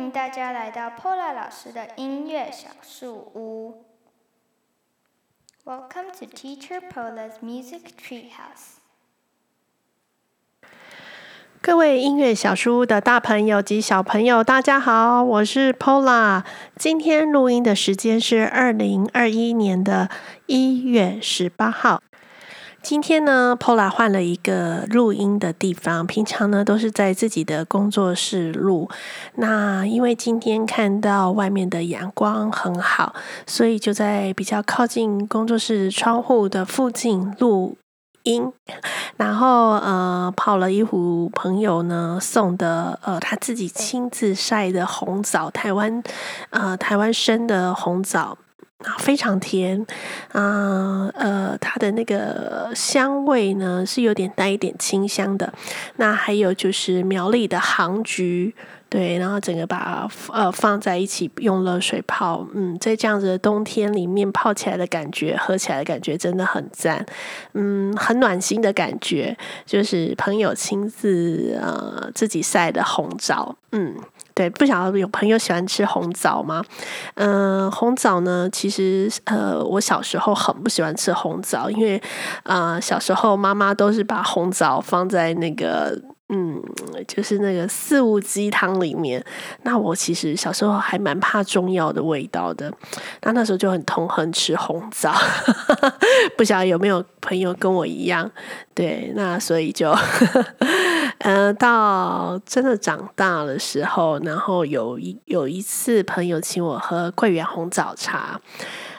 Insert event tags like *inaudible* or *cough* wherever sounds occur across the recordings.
欢迎大家来到 Pola 老师的音乐小树屋。Welcome to Teacher Pola's Music Treehouse。各位音乐小树屋的大朋友及小朋友，大家好，我是 Pola。今天录音的时间是二零二一年的一月十八号。今天呢，Pola 换了一个录音的地方。平常呢都是在自己的工作室录。那因为今天看到外面的阳光很好，所以就在比较靠近工作室窗户的附近录音。然后呃，泡了一壶朋友呢送的呃他自己亲自晒的红枣，台湾呃台湾生的红枣。非常甜，啊，呃，它的那个香味呢是有点带一点清香的。那还有就是苗栗的杭菊。对，然后整个把呃放在一起，用热水泡，嗯，在这样子的冬天里面泡起来的感觉，喝起来的感觉真的很赞，嗯，很暖心的感觉，就是朋友亲自呃自己晒的红枣，嗯，对，不晓得有朋友喜欢吃红枣吗？嗯、红枣呢，其实呃我小时候很不喜欢吃红枣，因为啊小时候妈妈都是把红枣放在那个。嗯，就是那个四物鸡汤里面。那我其实小时候还蛮怕中药的味道的。那那时候就很痛恨吃红枣，*laughs* 不晓得有没有朋友跟我一样？对，那所以就，*laughs* 呃，到真的长大的时候，然后有一有一次朋友请我喝桂圆红枣茶，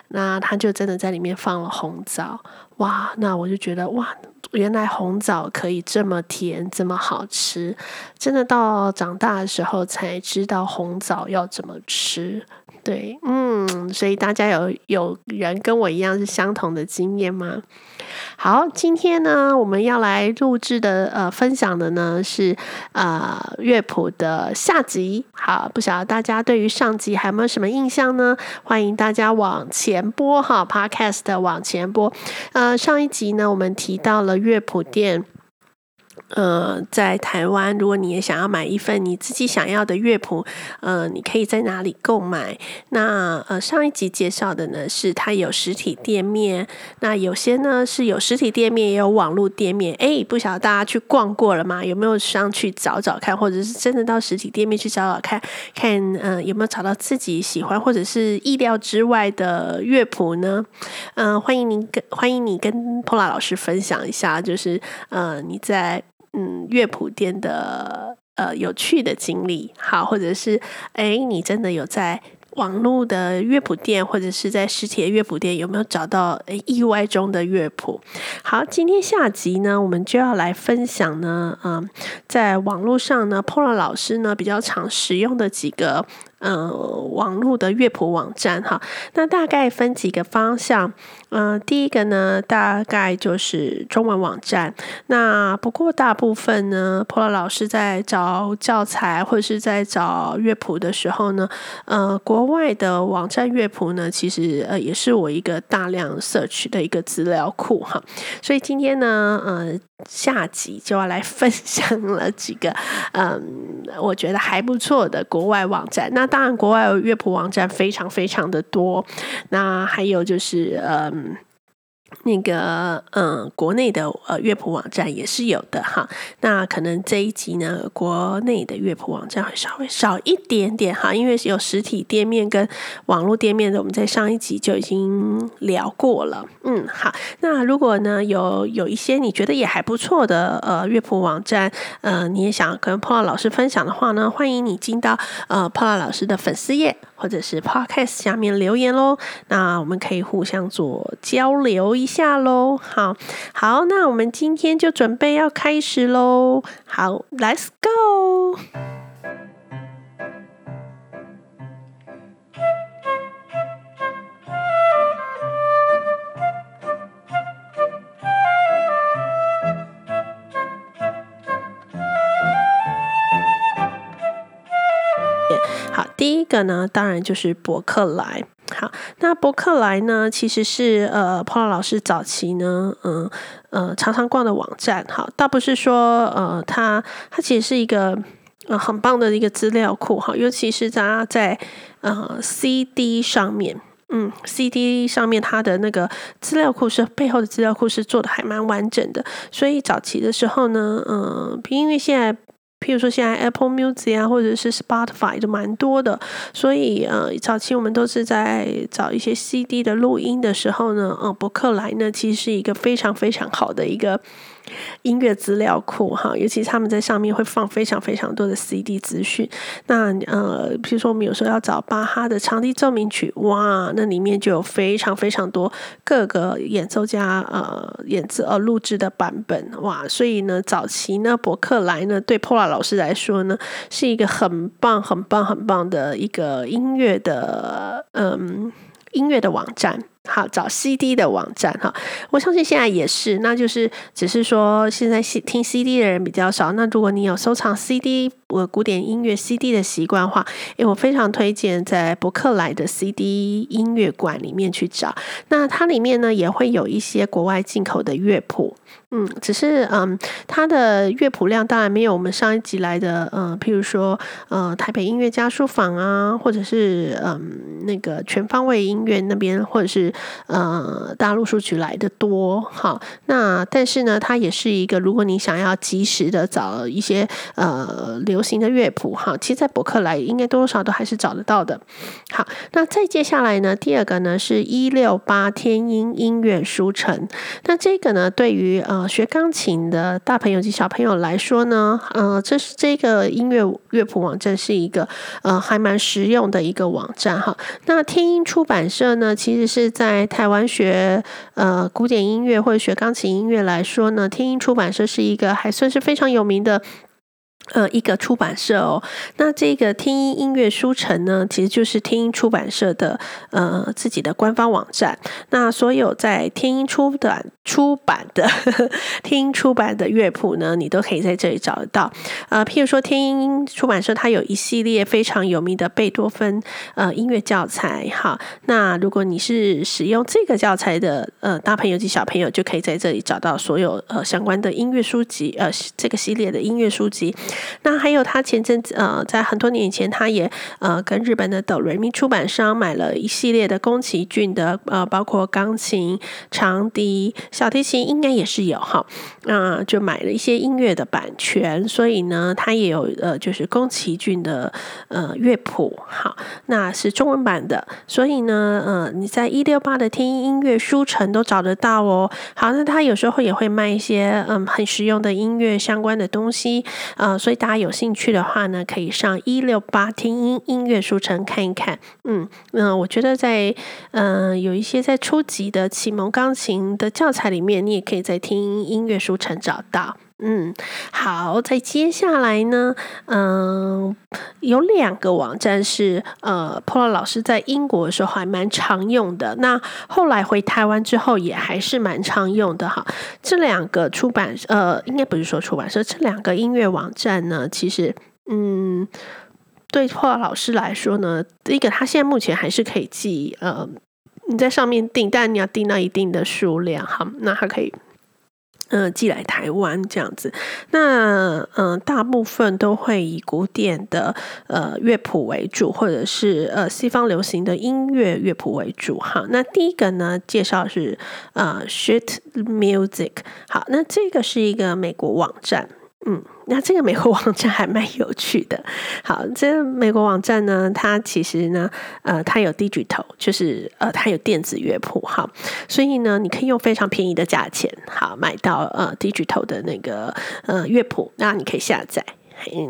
那他就真的在里面放了红枣。哇，那我就觉得哇。原来红枣可以这么甜，这么好吃，真的到长大的时候才知道红枣要怎么吃。对，嗯，所以大家有有人跟我一样是相同的经验吗？好，今天呢，我们要来录制的呃，分享的呢是呃乐谱的下集。好，不晓得大家对于上集还有没有什么印象呢？欢迎大家往前播哈，Podcast 往前播。呃，上一集呢，我们提到了乐谱店。呃，在台湾，如果你也想要买一份你自己想要的乐谱，呃，你可以在哪里购买？那呃，上一集介绍的呢，是它有实体店面，那有些呢是有实体店面，也有网络店面。诶，不晓得大家去逛过了吗？有没有上去找找看，或者是真的到实体店面去找找看，看呃有没有找到自己喜欢或者是意料之外的乐谱呢？嗯、呃，欢迎您跟欢迎你跟 Pola 老师分享一下，就是呃你在。嗯，乐谱店的呃有趣的经历，好，或者是哎，你真的有在网络的乐谱店，或者是在实体的乐谱店，有没有找到意外中的乐谱？好，今天下集呢，我们就要来分享呢，嗯，在网络上呢，Polar 老师呢比较常使用的几个。嗯、呃，网络的乐谱网站哈，那大概分几个方向。嗯、第一个呢，大概就是中文网站。那不过大部分呢，Pola 老师在找教材或者是在找乐谱的时候呢，呃，国外的网站乐谱呢，其实呃也是我一个大量 search 的一个资料库哈。所以今天呢，呃，下集就要来分享了几个，嗯，我觉得还不错的国外网站。那当然，国外乐谱网站非常非常的多。那还有就是，嗯。那个嗯，国内的呃乐谱网站也是有的哈。那可能这一集呢，国内的乐谱网站会稍微少一点点哈，因为有实体店面跟网络店面的，我们在上一集就已经聊过了。嗯，好。那如果呢有有一些你觉得也还不错的呃乐谱网站，呃你也想跟 Pola 老师分享的话呢，欢迎你进到呃 Pola 老师的粉丝页或者是 Podcast 下面留言喽。那我们可以互相做交流一下喽，好好，那我们今天就准备要开始喽，好，Let's go。那，当然就是博客来。好，那博客来呢，其实是呃，Pola 老师早期呢，嗯呃，常常逛的网站。好，倒不是说呃，它它其实是一个呃很棒的一个资料库哈，尤其是在在呃 CD 上面，嗯，CD 上面它的那个资料库是背后的资料库是做的还蛮完整的，所以早期的时候呢，嗯、因为现在。譬如说，现在 Apple Music 啊，或者是 Spotify 都蛮多的，所以呃，早期我们都是在找一些 CD 的录音的时候呢，呃，博客来呢，其实是一个非常非常好的一个。音乐资料库哈，尤其他们在上面会放非常非常多的 CD 资讯。那呃，比如说我们有时候要找巴哈的长笛奏鸣曲，哇，那里面就有非常非常多各个演奏家呃演奏呃录制的版本，哇，所以呢，早期呢，博客来呢，对 Paula 老师来说呢，是一个很棒、很棒、很棒的一个音乐的嗯音乐的网站。好，找 CD 的网站哈，我相信现在也是，那就是只是说现在听 CD 的人比较少。那如果你有收藏 CD，我古典音乐 CD 的习惯的话，诶，我非常推荐在博客来的 CD 音乐馆里面去找。那它里面呢也会有一些国外进口的乐谱，嗯，只是嗯，它的乐谱量当然没有我们上一集来的，嗯，譬如说，呃，台北音乐家书房啊，或者是嗯那个全方位音乐那边，或者是呃大陆书局来的多。好，那但是呢，它也是一个，如果你想要及时的找一些呃流。流行的乐谱哈，其实，在博客来应该多多少少都还是找得到的。好，那再接下来呢，第二个呢是一六八天音音乐书城。那这个呢，对于呃学钢琴的大朋友及小朋友来说呢，呃，这是这个音乐乐谱网站是一个呃还蛮实用的一个网站哈。那天音出版社呢，其实是在台湾学呃古典音乐或者学钢琴音乐来说呢，天音出版社是一个还算是非常有名的。呃，一个出版社哦，那这个天音音乐书城呢，其实就是天音出版社的呃自己的官方网站。那所有在天音出版出版的呵呵 *laughs* 天音出版的乐谱呢，你都可以在这里找得到。呃，譬如说天音出版社，它有一系列非常有名的贝多芬呃音乐教材。哈，那如果你是使用这个教材的呃大朋友及小朋友，就可以在这里找到所有呃相关的音乐书籍，呃这个系列的音乐书籍。那还有，他前阵子呃，在很多年以前，他也呃跟日本的哆瑞咪出版商买了一系列的宫崎骏的呃，包括钢琴、长笛、小提琴，应该也是有哈。那、就买了一些音乐的版权，所以呢，他也有呃，就是宫崎骏的呃乐谱，好，那是中文版的。所以呢，呃，你在一六八的天音音乐书城都找得到哦。好，那他有时候也会卖一些嗯很实用的音乐相关的东西，呃。所以大家有兴趣的话呢，可以上一六八听音音乐书城看一看。嗯那，我觉得在嗯、有一些在初级的启蒙钢琴的教材里面，你也可以在听音乐书城找到。嗯，好，在接下来呢，嗯、有两个网站是呃，Paula 老师在英国的时候还蛮常用的。那后来回台湾之后也还是蛮常用的哈。这两个出版呃，应该不是说出版社，这两个音乐网站呢，其实嗯，对破老师来说呢，第一个他现在目前还是可以寄呃，你在上面订，但你要订到一定的数量哈，那还可以。嗯、寄来台湾这样子，那嗯、大部分都会以古典的呃乐谱为主，或者是呃西方流行的音乐乐谱为主。哈，那第一个呢，介绍是呃 Shit Music。好，那这个是一个美国网站。嗯，那这个美国网站还蛮有趣的。好，这个美国网站呢，它其实呢，呃，它有 digital，就是呃，它有电子乐谱，哈，所以呢，你可以用非常便宜的价钱，好，买到呃 digital 的那个呃乐谱，那你可以下载。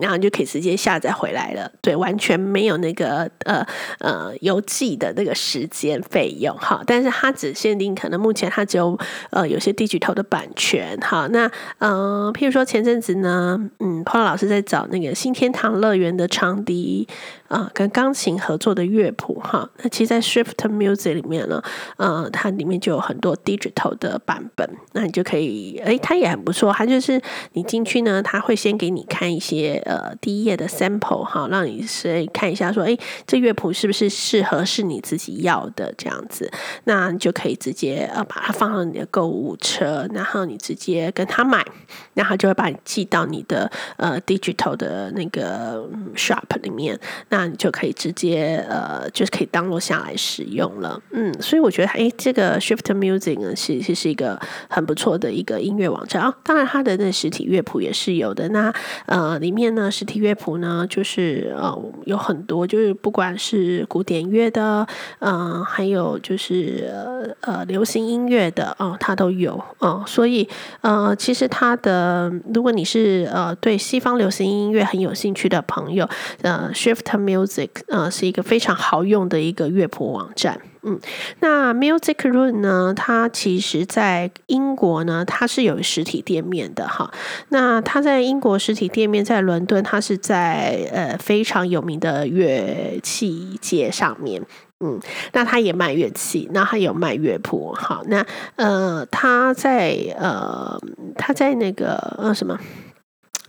然后就可以直接下载回来了，对，完全没有那个呃呃邮寄的那个时间费用哈，但是它只限定可能目前它只有呃有些低巨头的版权哈，那呃譬如说前阵子呢，嗯，Paul 老师在找那个新天堂乐园的长笛。啊，跟钢琴合作的乐谱哈，那其实，在 Swift Music 里面呢，呃，它里面就有很多 digital 的版本，那你就可以，诶，它也很不错，它就是你进去呢，它会先给你看一些呃第一页的 sample 哈，让你先看一下说，哎，这乐谱是不是适合是你自己要的这样子，那你就可以直接呃把它放到你的购物车，然后你直接跟他买，然后就会把你寄到你的呃 digital 的那个 shop 里面，那那你就可以直接呃就是可以 download 下来使用了，嗯，所以我觉得哎这个 Shift Music 呢，其实是一个很不错的一个音乐网站。啊，当然它的那实体乐谱也是有的，那呃里面呢实体乐谱呢就是呃有很多，就是不管是古典乐的，嗯、呃，还有就是呃呃流行音乐的哦、它都有。哦、所以呃其实它的如果你是呃对西方流行音乐很有兴趣的朋友，呃 Shift Music Music 呃是一个非常好用的一个乐谱网站。嗯，那 Music Room 呢？它其实在英国呢，它是有实体店面的哈。那它在英国实体店面在伦敦，它是在呃非常有名的乐器街上面。嗯，那它也卖乐器，那它有卖乐谱。好，那呃，它在呃，它在那个呃什么？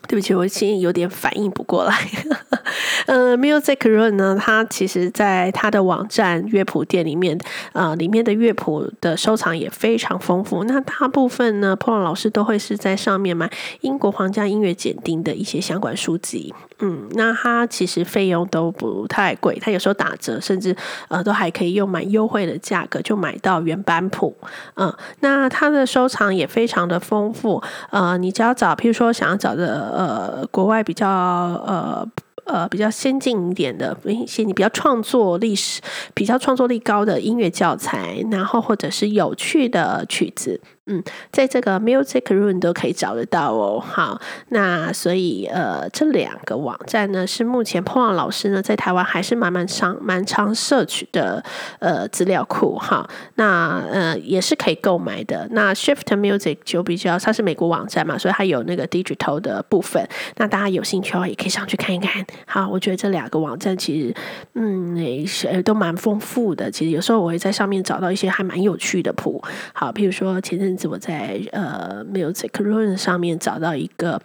对不起，我现在有点反应不过来。*laughs* 呃，Music Run 呢，它其实在它的网站乐谱店里面，呃，里面的乐谱的收藏也非常丰富。那大部分呢，Paul 老师都会是在上面买英国皇家音乐检定的一些相关书籍。嗯，那它其实费用都不太贵，它有时候打折，甚至呃都还可以用蛮优惠的价格就买到原版谱。嗯、那它的收藏也非常的丰富。呃，你只要找，譬如说想要找的呃国外比较呃。呃，比较先进一点的，一些你比较创作历史、比较创作力高的音乐教材，然后或者是有趣的曲子。嗯，在这个 Music Room 都可以找得到哦。好，那所以呃，这两个网站呢，是目前 Paul 老师呢在台湾还是蛮蛮常蛮常摄取的呃资料库哈。那呃也是可以购买的。那 Shift Music 就比较它是美国网站嘛，所以它有那个 digital 的部分。那大家有兴趣的话，也可以上去看一看。好，我觉得这两个网站其实嗯也是都蛮丰富的。其实有时候我会在上面找到一些还蛮有趣的谱。好，比如说前阵。我在呃，music room 上面找到一个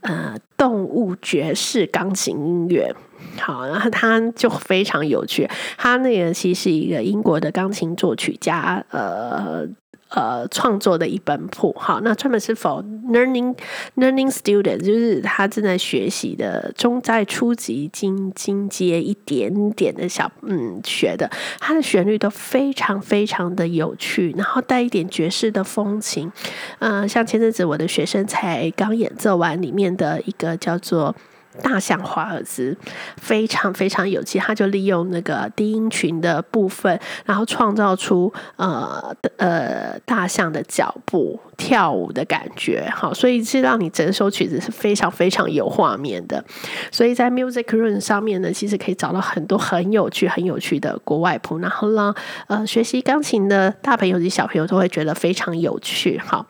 呃动物爵士钢琴音乐，好，然后他就非常有趣。他那个其实是一个英国的钢琴作曲家，呃。呃，创作的一本谱，好，那专门是 for learning learning student，就是他正在学习的中在初级进进阶一点点的小嗯学的，它的旋律都非常非常的有趣，然后带一点爵士的风情。嗯、呃，像前阵子我的学生才刚演奏完里面的一个叫做。大象华尔兹非常非常有趣，他就利用那个低音群的部分，然后创造出呃呃大象的脚步。跳舞的感觉，好，所以是让你整首曲子是非常非常有画面的。所以在 Music Room 上面呢，其实可以找到很多很有趣、很有趣的国外谱，然后让呃学习钢琴的大朋友及小朋友都会觉得非常有趣。好，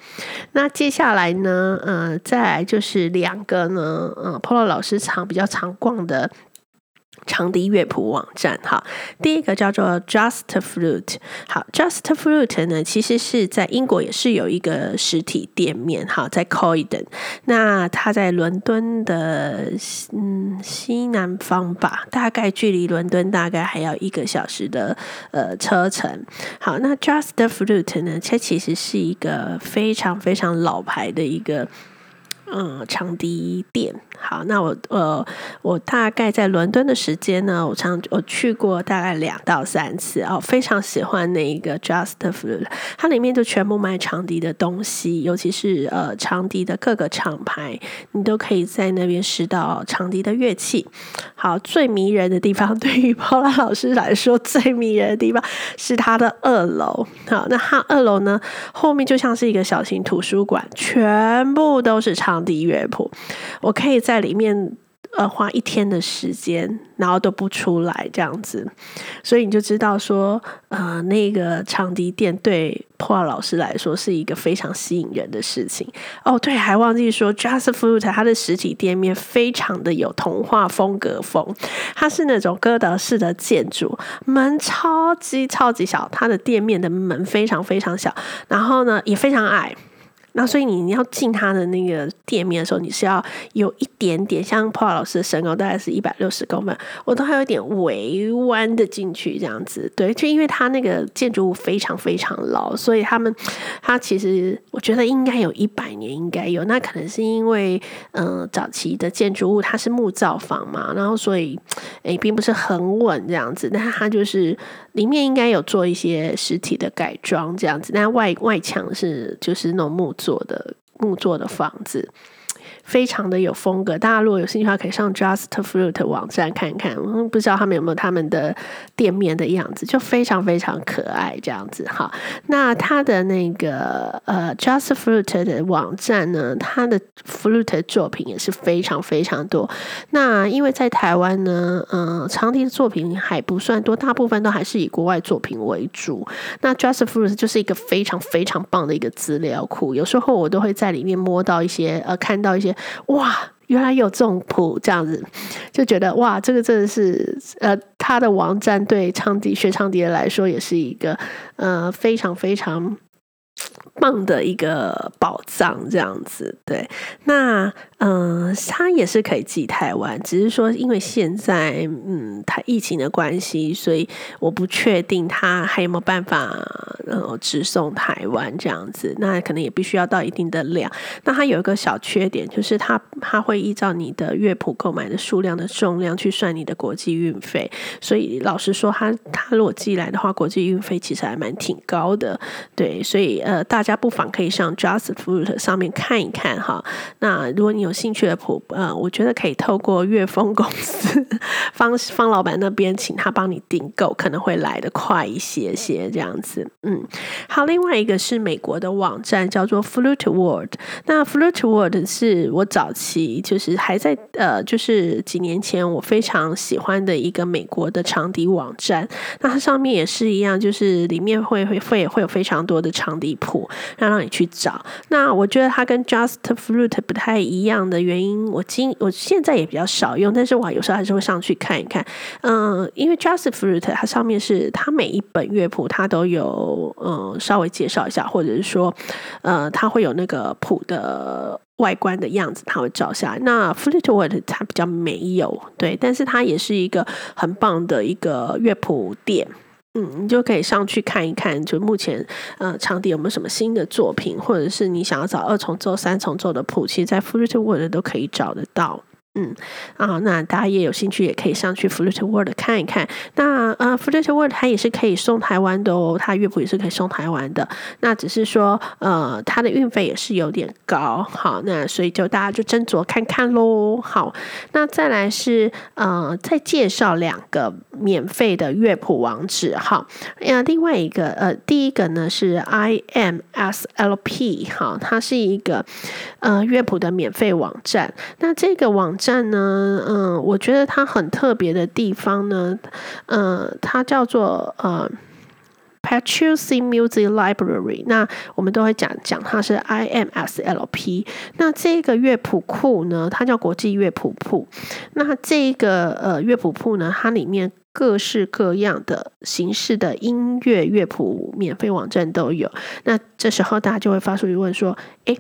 那接下来呢，呃，再来就是两个呢，呃，Paula 老师。常比较常逛的长笛乐谱网站，哈，第一个叫做 Just Flute，好，Just Flute 呢，其实是在英国也是有一个实体店面，哈，在 Croydon，那它在伦敦的嗯西南方吧，大概距离伦敦大概还要一个小时的呃车程，好，那 Just Flute 呢，它其实是一个非常非常老牌的一个。嗯，长笛店。好，那我呃，我大概在伦敦的时间呢，我常我去过大概两到三次哦，非常喜欢那一个 Just Flute，它里面就全部卖长笛的东西，尤其是呃长笛的各个厂牌，你都可以在那边试到长笛的乐器。好，最迷人的地方，*laughs* 对于 Paula 老师来说，最迷人的地方是它的二楼。好，那它二楼呢，后面就像是一个小型图书馆，全部都是长笛乐谱，我可以在里面。呃，花一天的时间，然后都不出来这样子，所以你就知道说，呃，那个长笛店对 Paula 老师来说是一个非常吸引人的事情。哦，对，还忘记说，Just Fruit 它的实体店面非常的有童话风格风，它是那种哥德式的建筑，门超级超级小，它的店面的门非常非常小，然后呢也非常矮。那所以你要进他的那个店面的时候，你是要有一点点像 Paul 老师的身高大概是一百六十公分，我都还有点微弯的进去这样子。对，就因为他那个建筑物非常非常老，所以他们它其实我觉得应该有一百年应该有。那可能是因为嗯、呃、早期的建筑物它是木造房嘛，然后所以诶并不是很稳这样子。那它就是里面应该有做一些实体的改装这样子，那外外墙是就是那种木。做的木做的房子。非常的有风格，大家如果有兴趣的话，可以上 Just Fruit 网站看看。嗯不知道他们有没有他们的店面的样子，就非常非常可爱这样子哈。那他的那个呃 Just Fruit 的网站呢，他的 Fruit 作品也是非常非常多。那因为在台湾呢，嗯、长笛的作品还不算多，大部分都还是以国外作品为主。那 Just Fruit 就是一个非常非常棒的一个资料库，有时候我都会在里面摸到一些呃，看到一些。哇，原来有这种谱，这样子就觉得哇，这个真的是呃，他的网站对唱笛学唱笛的来说也是一个呃非常非常棒的一个宝藏，这样子对。那嗯，他也是可以寄台湾，只是说因为现在嗯，他疫情的关系，所以我不确定他还有没有办法呃直送台湾这样子。那可能也必须要到一定的量。那他有一个小缺点，就是他他会依照你的乐谱购买的数量的重量去算你的国际运费。所以老实说，他他如果寄来的话，国际运费其实还蛮挺高的。对，所以呃，大家不妨可以上 Just Fruit 上面看一看哈。那如果你有兴趣的谱，呃，我觉得可以透过乐丰公司方方老板那边，请他帮你订购，可能会来得快一些些这样子。嗯，好，另外一个是美国的网站叫做 Flute World。那 Flute World 是我早期就是还在呃，就是几年前我非常喜欢的一个美国的长笛网站。那它上面也是一样，就是里面会会会会有非常多的长笛谱，让让你去找。那我觉得它跟 Just Fruit 不太一样。样的原因，我今我现在也比较少用，但是我有时候还是会上去看一看。嗯，因为 Just Fruit 它上面是它每一本乐谱它都有嗯稍微介绍一下，或者是说呃它会有那个谱的外观的样子，它会照下来。那 flute word 它比较没有，对，但是它也是一个很棒的一个乐谱店。嗯，你就可以上去看一看，就目前呃场地有没有什么新的作品，或者是你想要找二重奏、三重奏的谱，其实在 Flute World 都可以找得到。嗯啊，那大家也有兴趣，也可以上去 Flute World 看一看。那呃，Flute World 它也是可以送台湾的哦，它乐谱也是可以送台湾的。那只是说呃，它的运费也是有点高。好，那所以就大家就斟酌看看喽。好，那再来是呃，再介绍两个免费的乐谱网址。好，那另外一个呃，第一个呢是 IMSLP，好，它是一个呃乐谱的免费网站。那这个网站。站呢，嗯，我觉得它很特别的地方呢，嗯，它叫做呃 Petrucci Music Library。那我们都会讲讲它是 IMSLP。那这个乐谱库呢，它叫国际乐谱库。那这个呃乐谱库呢，它里面各式各样的形式的音乐乐谱免费网站都有。那这时候大家就会发出疑问说：“诶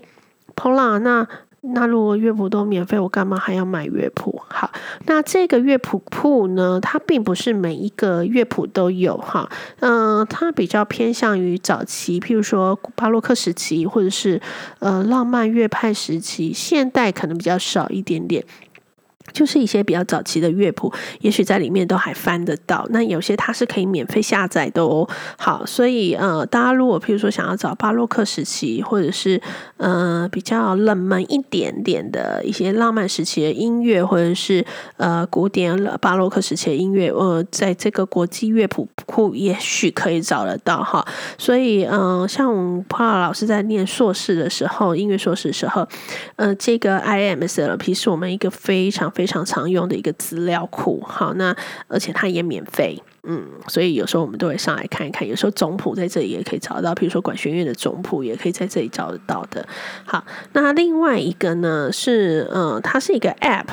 p o l a 那？”那如果乐谱都免费，我干嘛还要买乐谱？好，那这个乐谱铺呢，它并不是每一个乐谱都有哈，嗯、它比较偏向于早期，譬如说巴洛克时期，或者是呃浪漫乐派时期，现代可能比较少一点点。就是一些比较早期的乐谱，也许在里面都还翻得到。那有些它是可以免费下载的哦。好，所以呃，大家如果譬如说想要找巴洛克时期，或者是呃比较冷门一点点的一些浪漫时期的音乐，或者是呃古典巴洛克时期的音乐，呃，在这个国际乐谱库也许可以找得到哈。所以呃，像我们帕老师在念硕士的时候，音乐硕士的时候，呃，这个 IMSLP 是我们一个非常非常常用的一个资料库，好，那而且它也免费，嗯，所以有时候我们都会上来看一看。有时候总谱在这里也可以找得到，比如说管弦乐的总谱也可以在这里找得到的。好，那另外一个呢是，嗯，它是一个 App。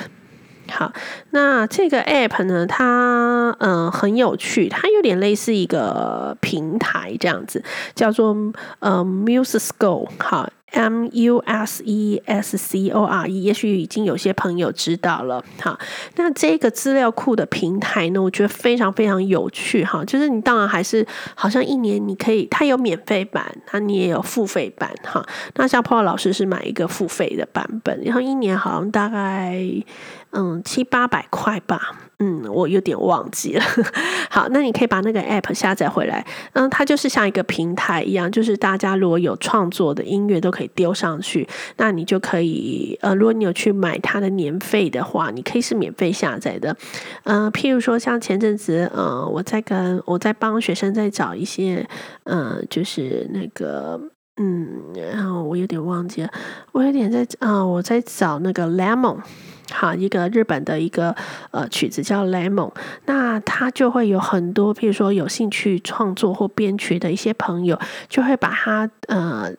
好，那这个 App 呢，它嗯很有趣，它有点类似一个平台这样子，叫做嗯 MuseScore。好。M U S E S C O R E，也许已经有些朋友知道了。好，那这个资料库的平台呢，我觉得非常非常有趣。哈，就是你当然还是好像一年你可以，它有免费版，那你也有付费版。哈，那像 Paul 老师是买一个付费的版本，然后一年好像大概嗯七八百块吧。嗯，我有点忘记了。*laughs* 好，那你可以把那个 app 下载回来。嗯，它就是像一个平台一样，就是大家如果有创作的音乐都可以丢上去。那你就可以，呃，如果你有去买它的年费的话，你可以是免费下载的。嗯、呃，譬如说像前阵子，呃，我在跟我在帮学生在找一些，呃，就是那个，嗯，然后我有点忘记了，我有点在啊、我在找那个 Lemon。好，一个日本的一个呃曲子叫《Lemon》，那他就会有很多，譬如说有兴趣创作或编曲的一些朋友，就会把它呃。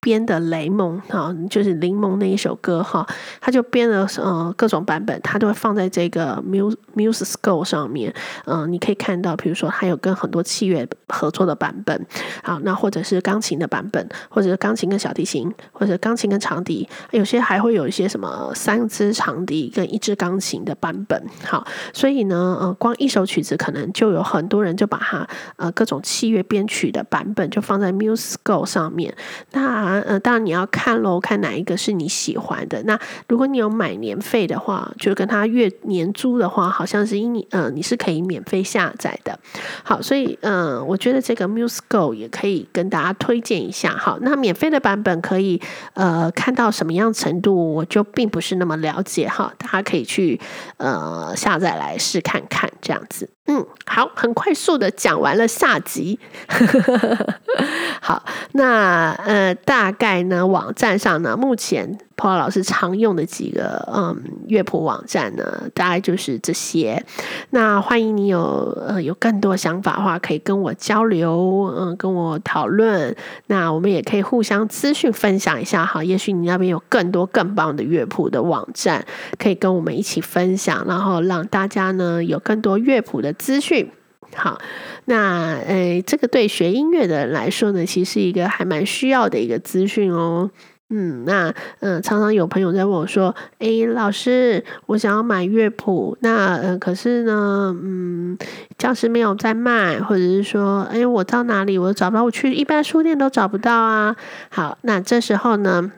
编的雷蒙哈，就是柠檬那一首歌哈，他就编了呃各种版本，他都会放在这个 Muse MuseScore 上面。嗯、你可以看到，比如说他有跟很多器乐合作的版本，好，那或者是钢琴的版本，或者是钢琴跟小提琴，或者钢琴跟长笛，有些还会有一些什么三支长笛跟一支钢琴的版本。好，所以呢，呃，光一首曲子可能就有很多人就把它呃各种器乐编曲的版本就放在 MuseScore 上面。那呃，当然你要看喽，看哪一个是你喜欢的。那如果你有买年费的话，就跟他月年租的话，好像是一年，呃，你是可以免费下载的。好，所以嗯、我觉得这个 MuseGo 也可以跟大家推荐一下。好，那免费的版本可以呃看到什么样程度，我就并不是那么了解哈。大家可以去呃下载来试看看，这样子。嗯，好，很快速的讲完了下集。*laughs* 好，那呃，大概呢，网站上呢，目前。霍老师常用的几个嗯乐谱网站呢，大概就是这些。那欢迎你有呃有更多想法的话，可以跟我交流，嗯，跟我讨论。那我们也可以互相资讯分享一下哈。也许你那边有更多更棒的乐谱的网站，可以跟我们一起分享，然后让大家呢有更多乐谱的资讯。好，那呃，这个对学音乐的人来说呢，其实是一个还蛮需要的一个资讯哦。嗯，那嗯、常常有朋友在问我说：“诶，老师，我想要买乐谱，那嗯、可是呢，嗯，教室没有在卖，或者是说，诶，我到哪里我找不到，我去一般书店都找不到啊。”好，那这时候呢，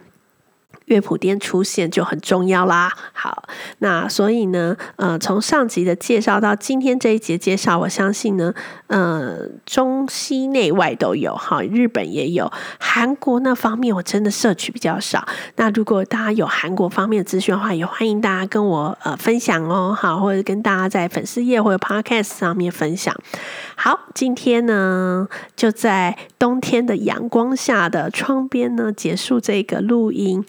乐谱店出现就很重要啦。好，那所以呢，呃，从上集的介绍到今天这一节介绍，我相信呢，呃，中西内外都有，哈，日本也有，韩国那方面我真的摄取比较少。那如果大家有韩国方面的资讯的话，也欢迎大家跟我呃分享哦，好，或者跟大家在粉丝页或者 Podcast 上面分享。好，今天呢，就在冬天的阳光下的窗边呢，结束这个录音。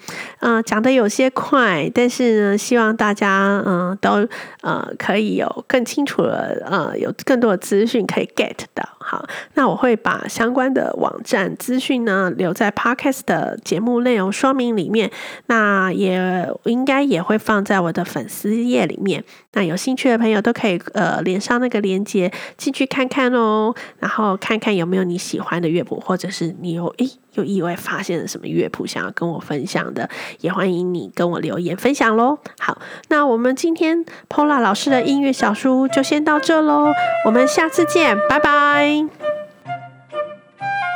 嗯、讲的有些快，但是呢，希望大家嗯、都呃可以有更清楚的呃有更多的资讯可以 get 到。好，那我会把相关的网站资讯呢留在 Podcast 的节目内容说明里面，那也应该也会放在我的粉丝页里面。那有兴趣的朋友都可以呃连上那个链接进去看看哦，然后看看有没有你喜欢的乐谱，或者是你有诶有意外发现了什么乐谱想要跟我分享的，也欢迎你跟我留言分享喽。好，那我们今天 Paula 老师的音乐小书就先到这喽，我们下次见，拜拜。listening.